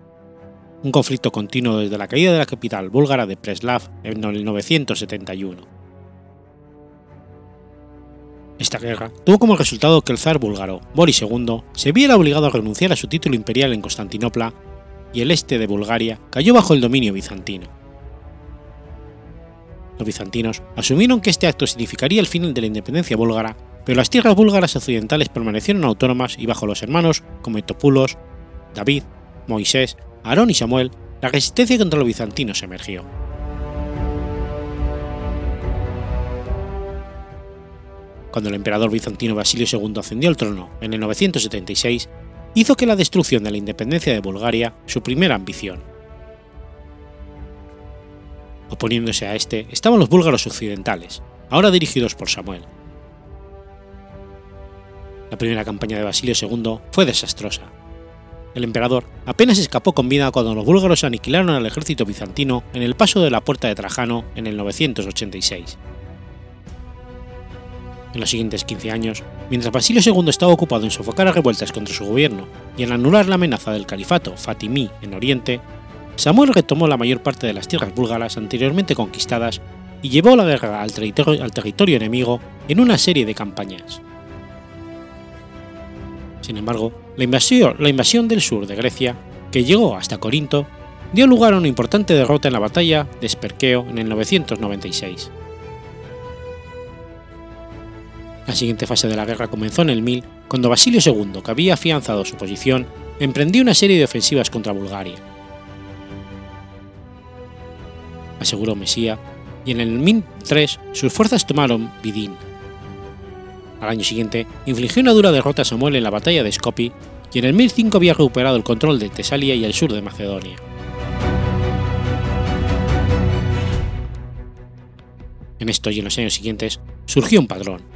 Un conflicto continuo desde la caída de la capital búlgara de Preslav en el 971. Esta guerra tuvo como resultado que el zar búlgaro, Boris II, se viera obligado a renunciar a su título imperial en Constantinopla y el este de Bulgaria cayó bajo el dominio bizantino. Los bizantinos asumieron que este acto significaría el fin de la independencia búlgara, pero las tierras búlgaras occidentales permanecieron autónomas y bajo los hermanos como Etopulos, David, Moisés, Aarón y Samuel, la resistencia contra los bizantinos emergió. Cuando el emperador bizantino Basilio II ascendió al trono en el 976, hizo que la destrucción de la independencia de Bulgaria su primera ambición. Oponiéndose a este estaban los búlgaros occidentales, ahora dirigidos por Samuel. La primera campaña de Basilio II fue desastrosa. El emperador apenas escapó con vida cuando los búlgaros aniquilaron al ejército bizantino en el paso de la puerta de Trajano en el 986 en los siguientes 15 años, mientras Basilio II estaba ocupado en sofocar a revueltas contra su gobierno y en anular la amenaza del califato fatimí en Oriente, Samuel retomó la mayor parte de las tierras búlgaras anteriormente conquistadas y llevó la guerra al territorio, enemigo en una serie de campañas. Sin embargo, la invasión, la invasión del sur de Grecia, que llegó hasta Corinto, dio lugar a una importante derrota en la batalla de Sperkeo en el 996. La siguiente fase de la guerra comenzó en el 1000, cuando Basilio II, que había afianzado su posición, emprendió una serie de ofensivas contra Bulgaria. Aseguró Mesía, y en el 1003 sus fuerzas tomaron Vidin. Al año siguiente, infligió una dura derrota a Samuel en la batalla de Skopje, y en el 1005 había recuperado el control de Tesalia y el sur de Macedonia. En esto y en los años siguientes surgió un padrón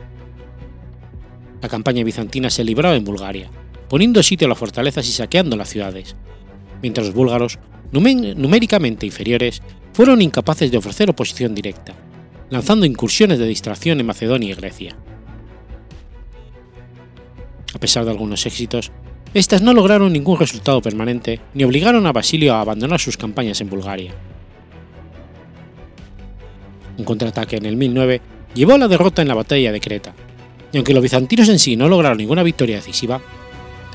la campaña bizantina se libraba en Bulgaria, poniendo sitio a las fortalezas y saqueando las ciudades, mientras los búlgaros, numéricamente inferiores, fueron incapaces de ofrecer oposición directa, lanzando incursiones de distracción en Macedonia y Grecia. A pesar de algunos éxitos, estas no lograron ningún resultado permanente ni obligaron a Basilio a abandonar sus campañas en Bulgaria. Un contraataque en el 1009 llevó a la derrota en la batalla de Creta, y aunque los bizantinos en sí no lograron ninguna victoria decisiva,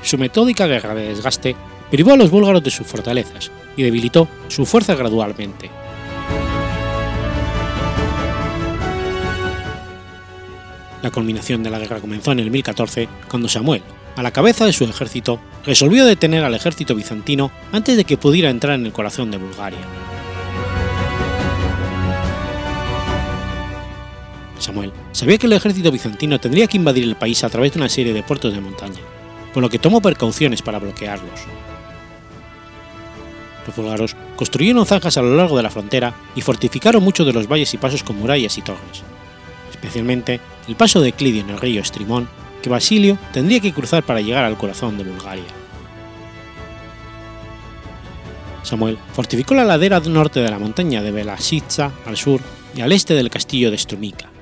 su metódica guerra de desgaste privó a los búlgaros de sus fortalezas y debilitó su fuerza gradualmente. La culminación de la guerra comenzó en el 1014, cuando Samuel, a la cabeza de su ejército, resolvió detener al ejército bizantino antes de que pudiera entrar en el corazón de Bulgaria. Samuel sabía que el ejército bizantino tendría que invadir el país a través de una serie de puertos de montaña, por lo que tomó precauciones para bloquearlos. Los búlgaros construyeron zanjas a lo largo de la frontera y fortificaron muchos de los valles y pasos con murallas y torres, especialmente el paso de Clidio en el río Estrimón, que Basilio tendría que cruzar para llegar al corazón de Bulgaria. Samuel fortificó la ladera norte de la montaña de Belasitsa al sur y al este del castillo de Strumica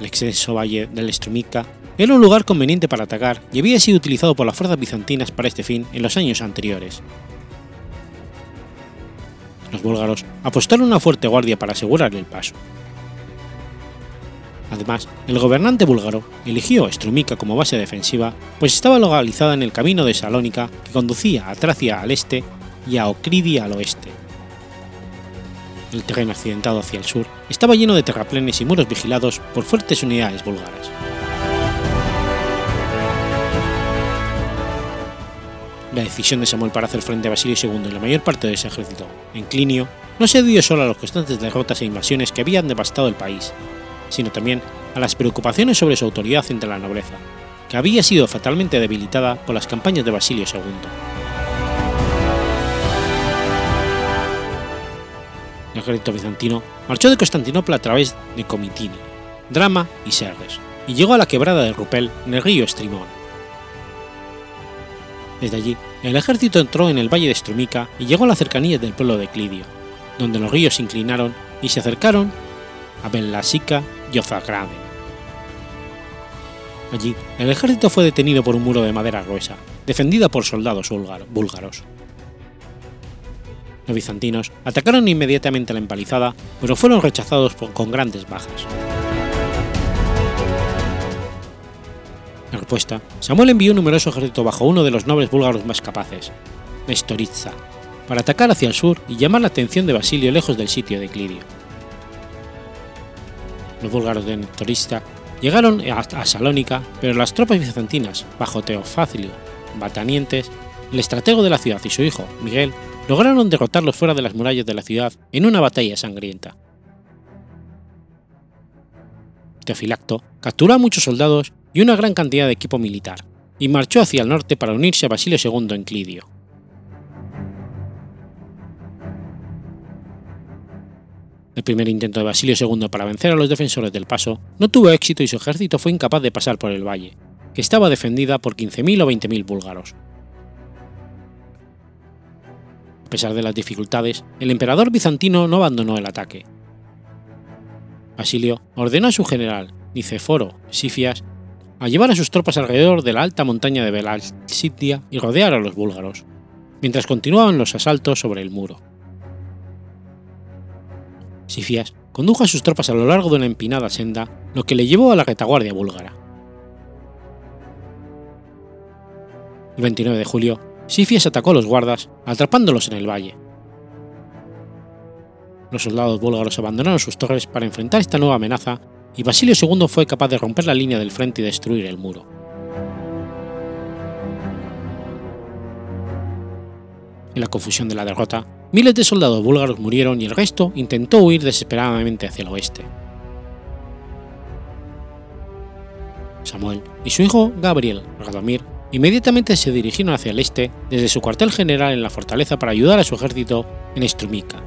el extenso valle del Strumica, era un lugar conveniente para atacar y había sido utilizado por las fuerzas bizantinas para este fin en los años anteriores. Los búlgaros apostaron una fuerte guardia para asegurar el paso. Además, el gobernante búlgaro eligió Strumica como base defensiva, pues estaba localizada en el camino de Salónica que conducía a Tracia al este y a Ocridia al oeste. El terreno accidentado hacia el sur estaba lleno de terraplenes y muros vigilados por fuertes unidades búlgaras. La decisión de Samuel para hacer frente a Basilio II y la mayor parte de ese ejército en Clinio no se dio solo a las constantes derrotas e invasiones que habían devastado el país, sino también a las preocupaciones sobre su autoridad entre la nobleza, que había sido fatalmente debilitada por las campañas de Basilio II. Ejército bizantino marchó de Constantinopla a través de Comitini, Drama y Serres, y llegó a la quebrada de Rupel en el río Estrimón. Desde allí, el ejército entró en el valle de Strumica y llegó a las cercanías del pueblo de Clidio, donde los ríos se inclinaron y se acercaron a Benlasica y Ozagraden. Allí, el ejército fue detenido por un muro de madera gruesa, defendida por soldados búlgaros. Los bizantinos atacaron inmediatamente la empalizada, pero fueron rechazados con grandes bajas. En respuesta, Samuel envió un numeroso ejército bajo uno de los nobles búlgaros más capaces, Nestoritza, para atacar hacia el sur y llamar la atención de Basilio lejos del sitio de Clidio. Los búlgaros de Nestoritza llegaron a Salónica, pero las tropas bizantinas, bajo Teofacilio, Batanientes, el estratego de la ciudad y su hijo, Miguel, lograron derrotarlos fuera de las murallas de la ciudad en una batalla sangrienta. Teofilacto capturó a muchos soldados y una gran cantidad de equipo militar, y marchó hacia el norte para unirse a Basilio II en Clidio. El primer intento de Basilio II para vencer a los defensores del paso no tuvo éxito y su ejército fue incapaz de pasar por el valle, que estaba defendida por 15.000 o 20.000 búlgaros. A pesar de las dificultades, el emperador bizantino no abandonó el ataque. Basilio ordenó a su general, Niceforo Sifias, a llevar a sus tropas alrededor de la alta montaña de Belalsitia y rodear a los búlgaros, mientras continuaban los asaltos sobre el muro. Sifias condujo a sus tropas a lo largo de una empinada senda, lo que le llevó a la retaguardia búlgara. El 29 de julio, Sifias atacó a los guardas, atrapándolos en el valle. Los soldados búlgaros abandonaron sus torres para enfrentar esta nueva amenaza y Basilio II fue capaz de romper la línea del frente y destruir el muro. En la confusión de la derrota, miles de soldados búlgaros murieron y el resto intentó huir desesperadamente hacia el oeste. Samuel y su hijo Gabriel Radomir inmediatamente se dirigieron hacia el este desde su cuartel general en la fortaleza para ayudar a su ejército en Strumica.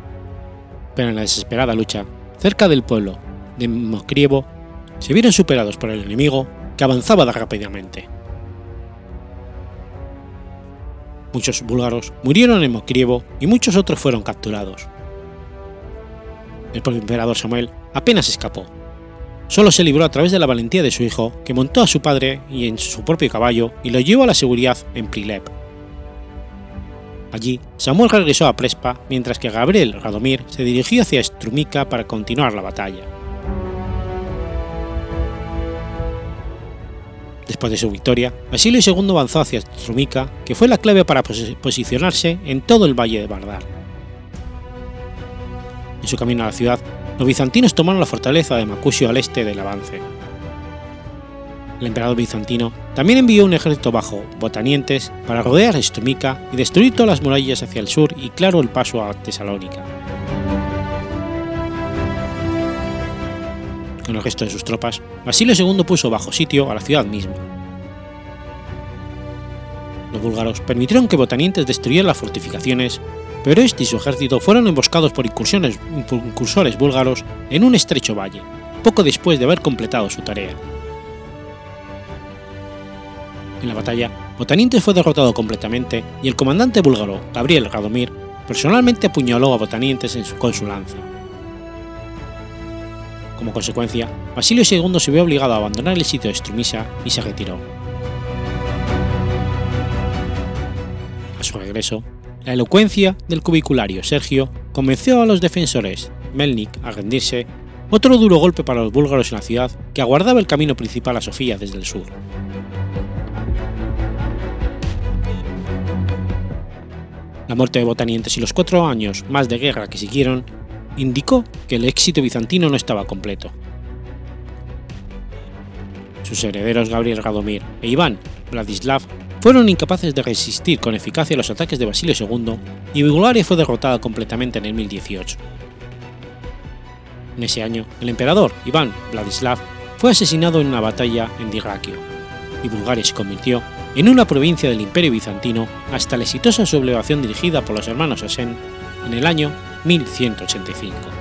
Pero en la desesperada lucha, cerca del pueblo de Mokrievo se vieron superados por el enemigo que avanzaba rápidamente. Muchos búlgaros murieron en Mokrievo y muchos otros fueron capturados. El propio emperador Samuel apenas escapó. Solo se libró a través de la valentía de su hijo, que montó a su padre y en su propio caballo y lo llevó a la seguridad en Prilep. Allí, Samuel regresó a Prespa, mientras que Gabriel Radomir se dirigió hacia Strumica para continuar la batalla. Después de su victoria, Basilio II avanzó hacia Strumica, que fue la clave para posicionarse en todo el valle de Bardar. En su camino a la ciudad, los bizantinos tomaron la fortaleza de Macusio al este del avance. El emperador bizantino también envió un ejército bajo Botanientes para rodear Strumica y destruir todas las murallas hacia el sur y claro el paso a Tesalónica. con el resto de sus tropas, Basilio II puso bajo sitio a la ciudad misma. Los búlgaros permitieron que Botanientes destruyeran las fortificaciones, pero este y su ejército fueron emboscados por incursores búlgaros en un estrecho valle, poco después de haber completado su tarea. En la batalla, Botanientes fue derrotado completamente y el comandante búlgaro, Gabriel Radomir, personalmente apuñaló a Botanientes con su lanza. Como consecuencia, Basilio II se vio obligado a abandonar el sitio de Strumisa y se retiró. A su regreso, la elocuencia del cubiculario Sergio convenció a los defensores Melnik a rendirse, otro duro golpe para los búlgaros en la ciudad que aguardaba el camino principal a Sofía desde el sur. La muerte de Botanientes y los cuatro años más de guerra que siguieron indicó que el éxito bizantino no estaba completo. Sus herederos Gabriel Radomir e Iván Vladislav fueron incapaces de resistir con eficacia los ataques de Basilio II y Bulgaria fue derrotada completamente en el 1018. En ese año, el emperador Iván Vladislav fue asesinado en una batalla en Dirraquio, y Bulgaria se convirtió en una provincia del Imperio Bizantino hasta la exitosa sublevación dirigida por los hermanos Asen en el año 1185.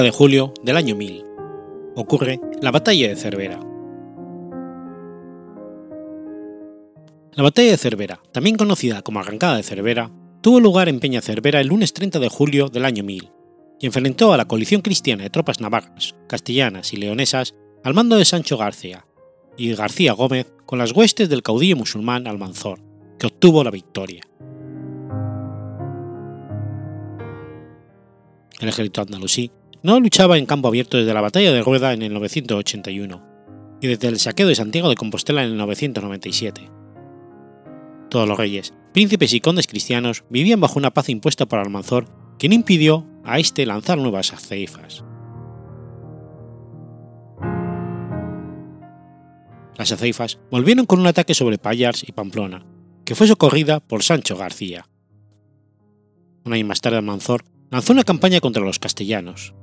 30 de julio del año 1000. Ocurre la Batalla de Cervera. La Batalla de Cervera, también conocida como Arrancada de Cervera, tuvo lugar en Peña Cervera el lunes 30 de julio del año 1000 y enfrentó a la coalición cristiana de tropas navarras, castellanas y leonesas al mando de Sancho García y García Gómez con las huestes del caudillo musulmán Almanzor, que obtuvo la victoria. El ejército andalusí no luchaba en campo abierto desde la batalla de Rueda en el 981 y desde el saqueo de Santiago de Compostela en el 997. Todos los reyes, príncipes y condes cristianos vivían bajo una paz impuesta por Almanzor que no impidió a este lanzar nuevas aceifas. Las aceifas volvieron con un ataque sobre Payars y Pamplona, que fue socorrida por Sancho García. Un año más tarde Almanzor lanzó una campaña contra los castellanos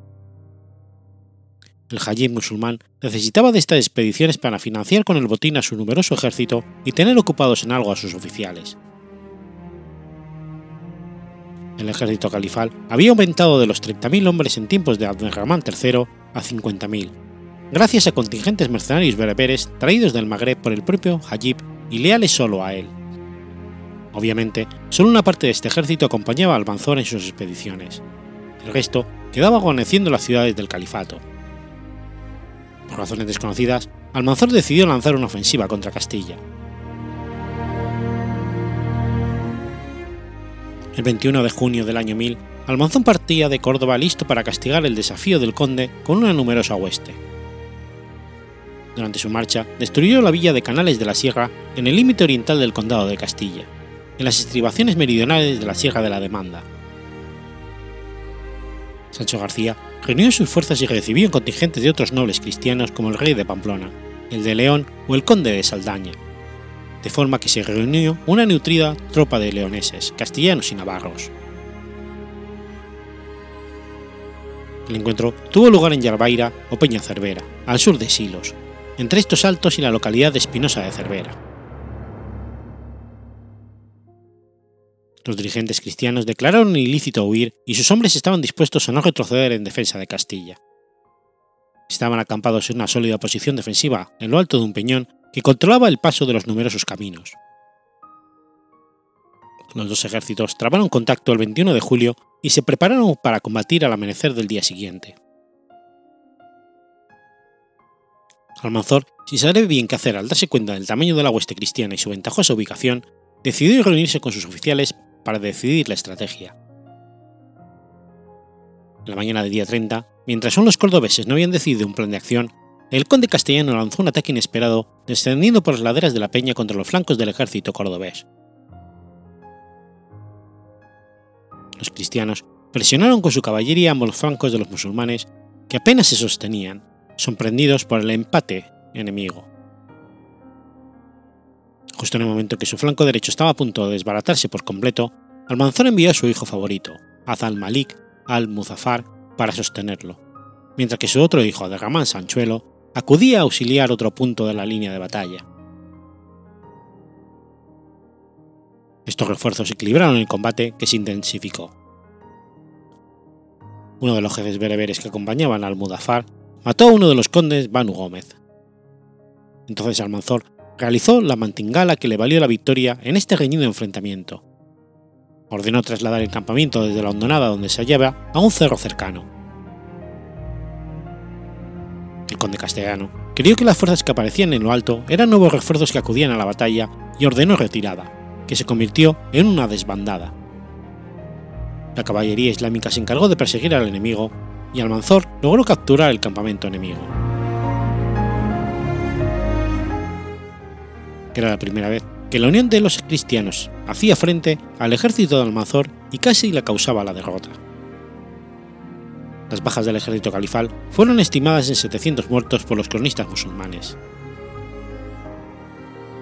el Hajib musulmán necesitaba de estas expediciones para financiar con el botín a su numeroso ejército y tener ocupados en algo a sus oficiales. El ejército califal había aumentado de los 30.000 hombres en tiempos de Abderrahman III a 50.000, gracias a contingentes mercenarios bereberes traídos del Magreb por el propio Hajib y leales solo a él. Obviamente, solo una parte de este ejército acompañaba a Almanzor en sus expediciones. El resto quedaba guarneciendo las ciudades del califato. Por razones desconocidas, Almanzor decidió lanzar una ofensiva contra Castilla. El 21 de junio del año 1000, Almanzón partía de Córdoba listo para castigar el desafío del conde con una numerosa hueste. Durante su marcha, destruyó la villa de Canales de la Sierra en el límite oriental del condado de Castilla, en las estribaciones meridionales de la Sierra de la Demanda. Sancho García reunió sus fuerzas y recibió un contingente de otros nobles cristianos como el rey de Pamplona, el de León o el conde de Saldaña, de forma que se reunió una nutrida tropa de leoneses, castellanos y navarros. El encuentro tuvo lugar en Yarbaira o Peña Cervera, al sur de Silos, entre estos altos y la localidad de Espinosa de Cervera. Los dirigentes cristianos declararon ilícito huir y sus hombres estaban dispuestos a no retroceder en defensa de Castilla. Estaban acampados en una sólida posición defensiva en lo alto de un peñón que controlaba el paso de los numerosos caminos. Los dos ejércitos trabaron contacto el 21 de julio y se prepararon para combatir al amanecer del día siguiente. Almanzor, sin saber bien qué hacer al darse cuenta del tamaño de la hueste cristiana y su ventajosa ubicación, decidió reunirse con sus oficiales para decidir la estrategia. La mañana del día 30, mientras aún los cordobeses no habían decidido un plan de acción, el conde castellano lanzó un ataque inesperado descendiendo por las laderas de la peña contra los flancos del ejército cordobés. Los cristianos presionaron con su caballería ambos flancos de los musulmanes, que apenas se sostenían, sorprendidos por el empate enemigo. Justo en el momento que su flanco derecho estaba a punto de desbaratarse por completo, Almanzor envió a su hijo favorito, Azal Malik al-Muzaffar, para sostenerlo, mientras que su otro hijo, Aderramán Sanchuelo, acudía a auxiliar otro punto de la línea de batalla. Estos refuerzos equilibraron el combate que se intensificó. Uno de los jefes bereberes que acompañaban al Mudafar mató a uno de los condes Banu Gómez. Entonces Almanzor realizó la mantingala que le valió la victoria en este reñido enfrentamiento. Ordenó trasladar el campamento desde la hondonada donde se hallaba a un cerro cercano el conde castellano, creyó que las fuerzas que aparecían en lo alto eran nuevos refuerzos que acudían a la batalla y ordenó retirada, que se convirtió en una desbandada. La caballería islámica se encargó de perseguir al enemigo y Almanzor logró capturar el campamento enemigo. Era la primera vez que la unión de los cristianos hacía frente al ejército de Almanzor y casi le causaba la derrota. Las bajas del ejército califal fueron estimadas en 700 muertos por los cronistas musulmanes.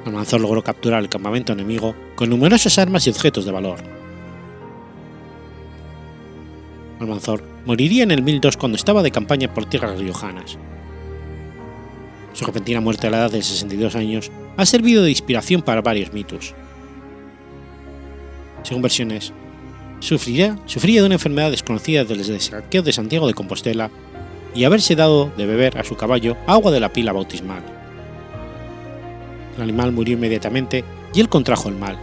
Almanzor logró capturar el campamento enemigo con numerosas armas y objetos de valor. Almanzor moriría en el 1002 cuando estaba de campaña por tierras riojanas. Su repentina muerte a la edad de 62 años ha servido de inspiración para varios mitos. Según versiones, sufría, sufría de una enfermedad desconocida desde el saqueo de Santiago de Compostela y haberse dado de beber a su caballo agua de la pila bautismal. El animal murió inmediatamente y él contrajo el mal,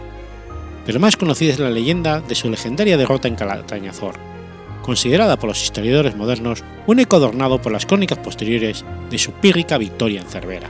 pero más conocida es la leyenda de su legendaria derrota en Calatañazor, considerada por los historiadores modernos un eco adornado por las crónicas posteriores de su pírrica victoria en Cervera.